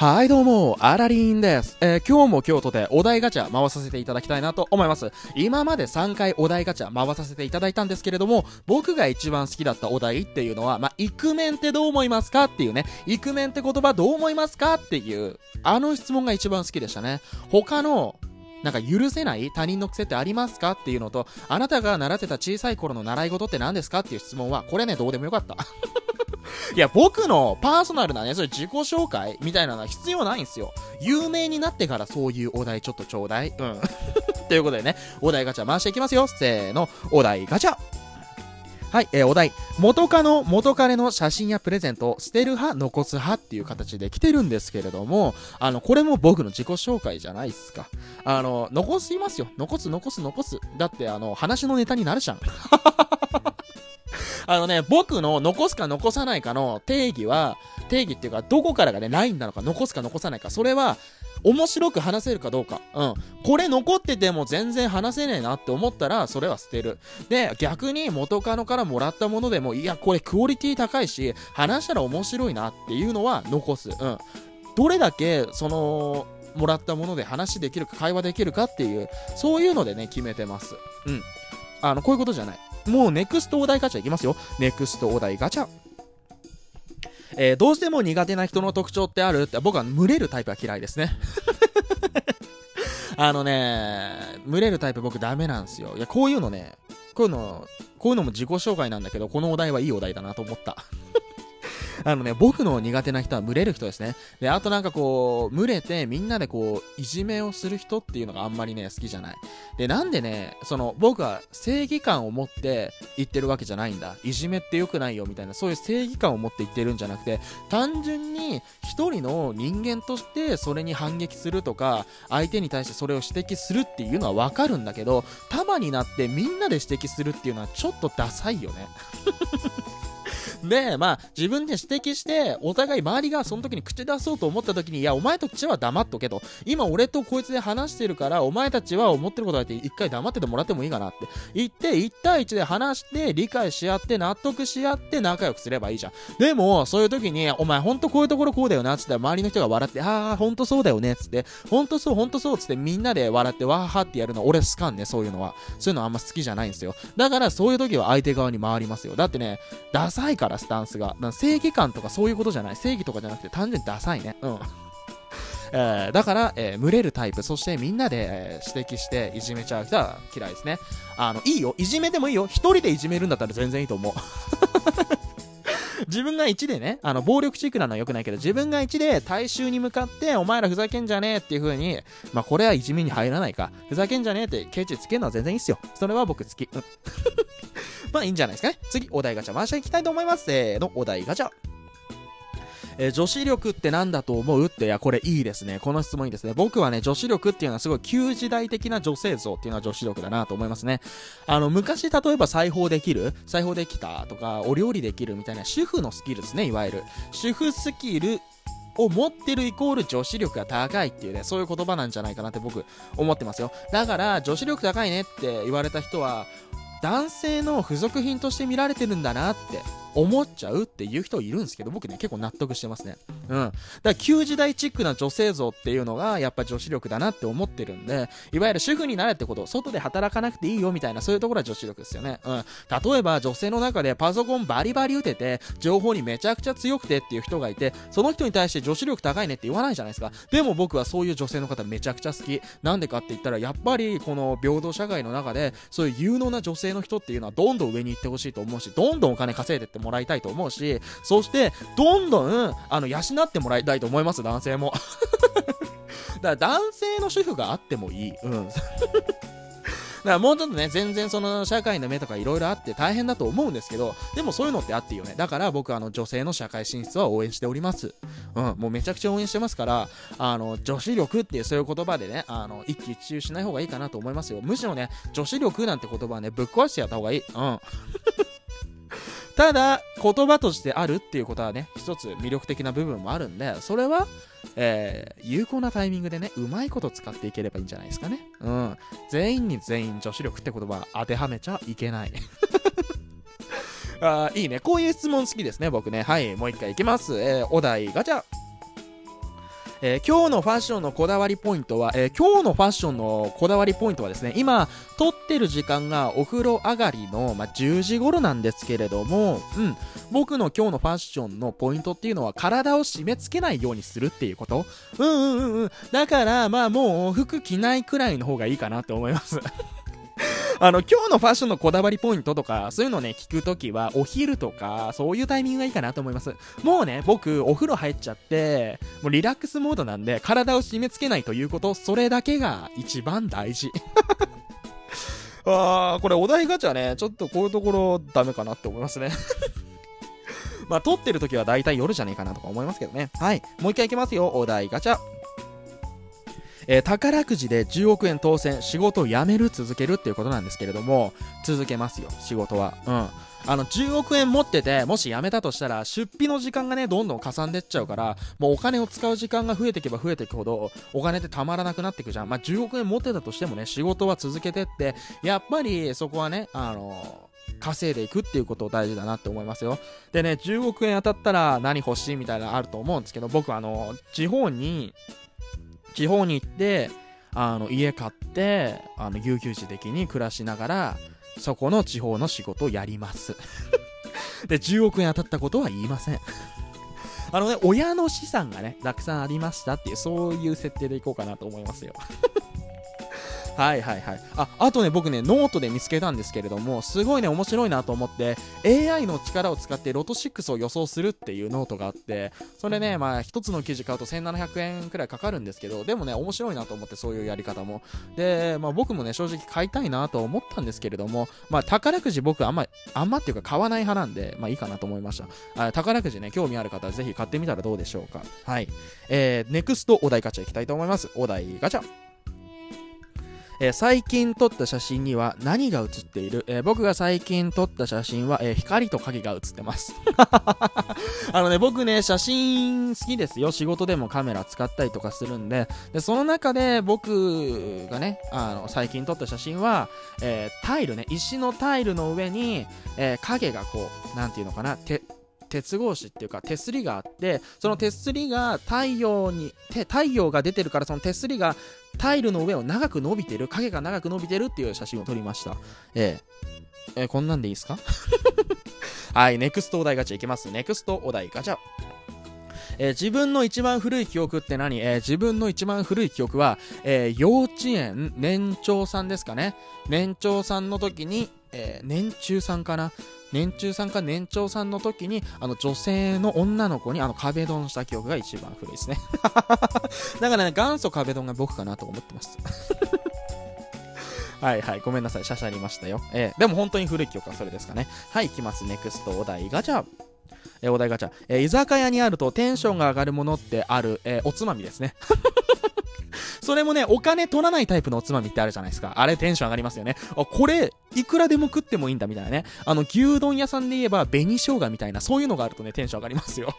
はい、どうも、アラリンです。えー今日も京都でお題ガチャ回させていただきたいなと思います。今まで3回お題ガチャ回させていただいたんですけれども、僕が一番好きだったお題っていうのは、まあ、イクメンってどう思いますかっていうね、イクメンって言葉どう思いますかっていう、あの質問が一番好きでしたね。他の、なんか許せない他人の癖ってありますかっていうのと、あなたが習ってた小さい頃の習い事って何ですかっていう質問は、これね、どうでもよかった。いや、僕のパーソナルなね、そういう自己紹介みたいなのは必要ないんですよ。有名になってからそういうお題ちょっとちょうだい。うん。ということでね、お題ガチャ回していきますよ。せーの、お題ガチャはい、えーお題。元カノ、元彼の写真やプレゼントを捨てる派、残す派っていう形で来てるんですけれども、あの、これも僕の自己紹介じゃないっすか。あの、残しますよ。残す、残す、残す。だって、あの、話のネタになるじゃん。あのね、僕の残すか残さないかの定義は、定義っていうか、どこからがね、ラインなのか、残すか残さないか、それは、面白く話せるかどうか。うん。これ残ってても全然話せねえなって思ったら、それは捨てる。で、逆に元カノからもらったものでも、いや、これクオリティ高いし、話したら面白いなっていうのは残す。うん。どれだけ、その、もらったもので話できるか、会話できるかっていう、そういうのでね、決めてます。うん。あの、こういうことじゃない。もうネクストお題ガチャいきますよ。ネクストお題ガチャ。えーどうしても苦手な人の特徴ってある？って僕は群れるタイプは嫌いですね。あのね、群れるタイプ僕ダメなんですよ。いや、こういうのね、こういうの、こういうのも自己紹介なんだけど、このお題はいいお題だなと思った。あのね、僕の苦手な人は群れる人ですね。で、あとなんかこう、群れてみんなでこう、いじめをする人っていうのがあんまりね、好きじゃない。で、なんでね、その、僕は正義感を持って言ってるわけじゃないんだ。いじめって良くないよみたいな、そういう正義感を持って言ってるんじゃなくて、単純に一人の人間としてそれに反撃するとか、相手に対してそれを指摘するっていうのはわかるんだけど、束になってみんなで指摘するっていうのはちょっとダサいよね。で、まあ、自分で指摘して、お互い周りがその時に口出そうと思った時に、いや、お前たちは黙っとけと。今俺とこいつで話してるから、お前たちは思ってることだって一回黙っててもらってもいいかなって言って、1対1で話して、理解し合って、納得し合って仲良くすればいいじゃん。でも、そういう時に、お前ほんとこういうところこうだよな、つって周りの人が笑って、ああ、ほんとそうだよね、つって、ほんとそう、ほんとそう、つってみんなで笑って、わーはってやるの、俺好かんね、そういうのは。そういうのあんま好きじゃないんですよ。だから、そういう時は相手側に回りますよ。だってね、ダサいから、スタンスが。正義感とかそういうことじゃない。正義とかじゃなくて、単純にダサいね。うん。えーだから、えー群れるタイプ、そしてみんなで、えー指摘していじめちゃう人は嫌いですね。あの、いいよ。いじめでもいいよ。一人でいじめるんだったら全然いいと思う。自分が1でね、あの、暴力チークなのは良くないけど、自分が1で大衆に向かって、お前らふざけんじゃねえっていう風に、まあ、これはいじめに入らないか。ふざけんじゃねえってケチつけるのは全然いいっすよ。それは僕好き。うん まあ、いいんじゃないですかね。次、お題ガチャ回していきたいと思います。せーの、お題ガチャ。えー女子力って何だと思う？って、いや、これいいですね。この質問いいですね。僕はね、女子力っていうのはすごい旧時代的な女性像っていうのは女子力だなと思いますね。あの、昔、例えば裁縫できる？裁縫できたとか、お料理できるみたいな主婦のスキルですね、いわゆる。主婦スキルを持ってるイコール女子力が高いっていうね、そういう言葉なんじゃないかなって僕思ってますよ。だから、女子力高いねって言われた人は、男性の付属品として見られてるんだなって思っちゃうっていう人いるんですけど、僕ね、結構納得してますね。うん。だから、旧時代チックな女性像っていうのが、やっぱ女子力だなって思ってるんで、いわゆる主婦になれってこと、外で働かなくていいよみたいな、そういうところは女子力ですよね。うん。例えば、女性の中でパソコンバリバリ打てて、情報にめちゃくちゃ強くてっていう人がいて、その人に対して女子力高いねって言わないじゃないですか。でも僕はそういう女性の方めちゃくちゃ好き。なんでかって言ったら、やっぱりこの平等社会の中で、そういう有能な女性の人っていうのはどんどん上に行ってほしいと思うし、どんどんお金稼いでってももらいたいと思うし、そして、どんどん、あの、養ってもらいたいと思います、男性も。だから男性の主婦があってもいい。うん。だからもうちょっとね、全然その社会の目とかいろいろあって大変だと思うんですけど、でもそういうのってあっていいよね。だから僕あの女性の社会進出は応援しております。うん、もうめちゃくちゃ応援してますから、あの、女子力っていうそういう言葉でね、あの、一喜一憂しない方がいいかなと思いますよ。むしろね、女子力なんて言葉はね、ぶっ壊してやった方がいい。うん。ただ、言葉としてあるっていうことはね、一つ魅力的な部分もあるんで、それは、えー有効なタイミングでね、うまいこと使っていければいいんじゃないですかね。うん。全員に全員女子力って言葉当てはめちゃいけない。あいいね。こういう質問好きですね、僕ね。はい、もう一回いきます。えーお題ガチャ。えー、今日のファッションのこだわりポイントは、えー、今日のファッションのこだわりポイントはですね、今、撮ってる時間がお風呂上がりの、まあ、10時頃なんですけれども、うん、僕の今日のファッションのポイントっていうのは、体を締め付けないようにするっていうことうんうんうんうん。だから、まあもう、服着ないくらいの方がいいかなって思います。あの、今日のファッションのこだわりポイントとか、そういうのね、聞くときは、お昼とか、そういうタイミングがいいかなと思います。もうね、僕、お風呂入っちゃって、もうリラックスモードなんで、体を締め付けないということ、それだけが一番大事。あー、これお題ガチャね、ちょっとこういうところダメかなって思いますね まあ、撮ってる時は大体夜じゃねえかなとか思いますけどね。はい。もう一回いきますよ。お題ガチャ。えー、宝くじで10億円当選、仕事を辞める、続けるっていうことなんですけれども、続けますよ、仕事は。うん。あの、10億円持ってて、もし辞めたとしたら、出費の時間がね、どんどんかさんでっちゃうから、もうお金を使う時間が増えていけば増えていくほど、お金ってたまらなくなっていくじゃん。まあ、10億円持ってたとしてもね、仕事は続けてって、やっぱりそこはね、あの稼いでいくっていうこと大事だなって思いますよ。でね、10億円当たったら何欲しいみたいなのあると思うんですけど、僕はあの、地方に地方に行ってあの家買ってあの悠々自適に暮らしながらそこの地方の仕事をやります。で10億円当たったことは言いません。あのね親の資産がねたくさんありましたっていうそういう設定でいこうかなと思いますよ。はいはいはい。あ、あとね、僕ね、ノートで見つけたんですけれども、すごいね、面白いなと思って、AI の力を使ってロト6を予想するっていうノートがあって、それね、まあ、一つの記事買うと1700円くらいかかるんですけど、でもね、面白いなと思って、そういうやり方も。で、まあ、僕もね、正直買いたいなと思ったんですけれども、まあ、宝くじ僕あんま、あんまっていうか買わない派なんで、まあいいかなと思いました。あ宝くじね、興味ある方はぜひ買ってみたらどうでしょうか。はい。えー、ネクストお題ガチャいきたいと思います。お題ガチャ。えー、最近撮った写真には何が写っている、えー、僕が最近撮った写真は、えー、光と影が写ってます。あのね、僕ね、写真好きですよ。仕事でもカメラ使ったりとかするんで、でその中で僕がね、あの、最近撮った写真は、えタイルね、石のタイルの上に、え影がこう、なんていうのかな、て、鉄格子っていうか手すりがあってその手すりが太陽に太陽が出てるからその手すりがタイルの上を長く伸びてる影が長く伸びてるっていう写真を撮りました。えー、えー、こんなんでいいですか？はいネクストお題ガチャいきます。ネクストお題ガチャ。えー、自分の一番古い記憶って何、えー、自分の一番古い記憶は、えー、幼稚園年長さんですかね？年長さんの時に、え年中さんかな？年中さんか年長さんの時に、あの女性の女の子にあの壁ドンした記憶が一番古いですね。だからね、元祖壁ドンが僕かなと思ってます。はいはい、ごめんなさい、しゃしゃりましたよ。えー、でも本当に古い記憶はそれですかね。はい、いきます。ネクストお題ガチャ。えー、お題ガチャ。えー、居酒屋にあるとテンションが上がるものってある、えおつまみですね。それもね、お金取らないタイプのおつまみってあるじゃないですか。あれテンション上がりますよね。あ、これ、いくらでも食ってもいいんだみたいなね。あの、牛丼屋さんで言えば、紅生姜みたいな、そういうのがあるとね、テンション上がりますよ。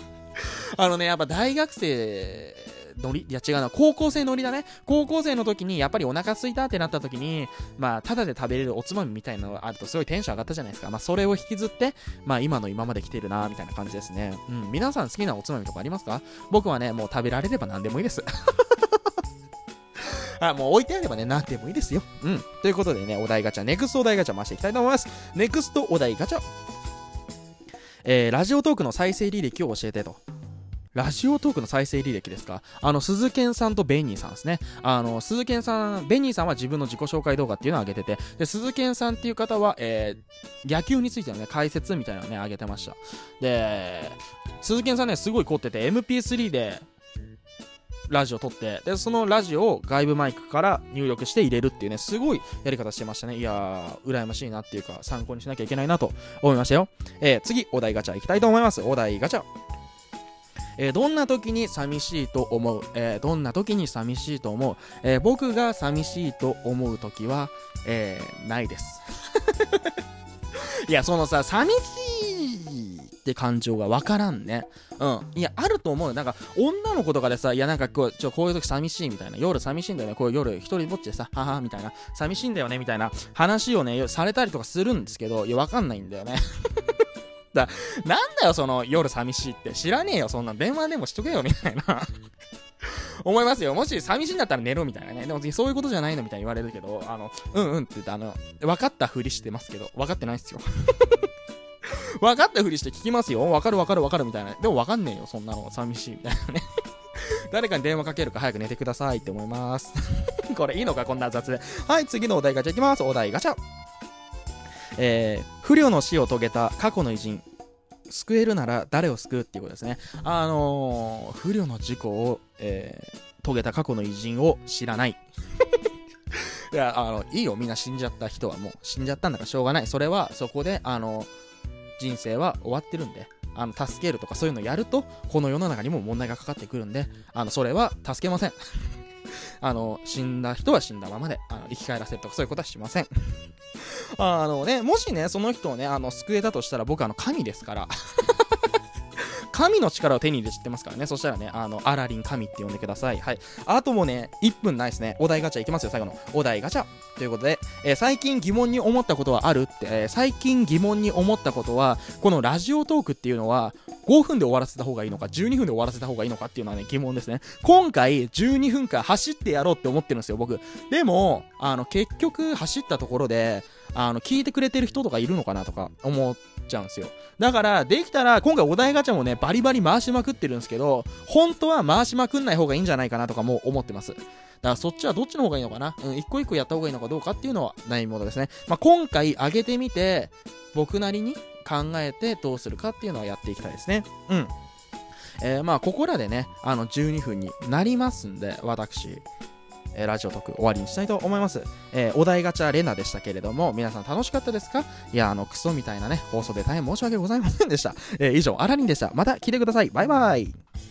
あのね、やっぱ大学生、ノリいや違うな、高校生ノリだね。高校生の時に、やっぱりお腹空いたってなった時に、まあ、ただで食べれるおつまみみたいなのがあるとすごいテンション上がったじゃないですか。まあ、それを引きずって、まあ、今の今まで来てるな、みたいな感じですね。うん、皆さん好きなおつまみとかありますか？僕はね、もう食べられれば何でもいいです。あ、もう置いてあればね、何でもいいですよ。うん。ということでね、お題ガチャ、ネクストお題ガチャ回していきたいと思います。ネクストお題ガチャ。えー、ラジオトークの再生履歴を教えてと。ラジオトークの再生履歴ですか？あの、鈴賢さんとベニーさんですね。あの、鈴賢さん、ベニーさんは自分の自己紹介動画っていうのを上げてて、で、鈴賢さんっていう方は、えー、野球についてのね、解説みたいなのね、上げてました。で、鈴賢さんね、すごい凝ってて、MP3 で、ラジオ撮って、で、そのラジオを外部マイクから入力して入れるっていうね、すごいやり方してましたね。いやー、羨ましいなっていうか、参考にしなきゃいけないなと思いましたよ。えー、次、お題ガチャいきたいと思います。お題ガチャ。えー、どんな時に寂しいと思う、えー、どんな時に寂しいと思う、えー、僕が寂しいと思う時は、えないです。いや、そのさ、寂しって感情がわからんね。うん。いや、あると思うよ。なんか、女の子とかでさ、いや、なんかこう、ちょ、こういう時寂しいみたいな。夜寂しいんだよね。こう夜一人ぼっちでさ、ははみたいな。寂しいんだよねみたいな話をね、されたりとかするんですけど、いや、わかんないんだよね。だ、なんだよ、その夜寂しいって。知らねえよ、そんな電話でもしとけよ、みたいな思いますよ。もし寂しいんだったら寝ろみたいなね。でもそういうことじゃないのみたいに言われるけど、あの、うんうんって言って、あの、分かったふりしてますけど、分かってないっすよ。分かったふりして聞きますよ。分かる分かる分かるみたいな。でも分かんねえよ、そんなの。寂しいみたいなね。誰かに電話かけるか早く寝てくださいって思います。これいいのかこんな雑で。はい、次のお題ガチャいきます。お題ガチャ。えー、不慮の死を遂げた過去の偉人。救えるなら誰を救うっていうことですね。あのー、不慮の事故を、えー、遂げた過去の偉人を知らない。いや、あの、いいよ、みんな死んじゃった人はもう死んじゃったんだからしょうがない。それは、そこで、あの、人生は終わってるんで、あの、助けるとかそういうのやると、この世の中にも問題がかかってくるんで、あの、それは助けません。あの、死んだ人は死んだままで、あの生き返らせるとかそういうことはしません。あのね、もしね、その人をね、あの、救えたとしたら僕あの、神ですから。神の力を手に入れ知ってますからね。そしたらね、あの、アラリン神って呼んでください。はい。あともね、1分ないですね。お題ガチャいきますよ、最後の。お題ガチャ。ということで、えー、最近疑問に思ったことはあるって、えー、最近疑問に思ったことは、このラジオトークっていうのは、5分で終わらせた方がいいのか、12分で終わらせた方がいいのかっていうのはね、疑問ですね。今回、12分間走ってやろうって思ってるんですよ、僕。でも、あの、結局、走ったところで、あの、聞いてくれてる人とかいるのかなとか思ってちゃうんですよ。だから、できたら、今回お題ガチャもね、バリバリ回しまくってるんですけど、本当は回しまくんない方がいいんじゃないかなとかも思ってます。だからそっちはどっちの方がいいのかな？うん、一個一個やった方がいいのかどうかっていうのは悩みものですね。まあ、今回上げてみて、僕なりに考えてどうするかっていうのはやっていきたいですね。うん。えー、まあ、ここらでね、あの、12分になりますんで、私、え、ラジオ特終わりにしたいと思います。えー、お題ガチャレナでしたけれども、皆さん楽しかったですか？いや、あの、クソみたいなね、放送で大変申し訳ございませんでした。えー、以上、アラリンでした。また来てください。バイバイ。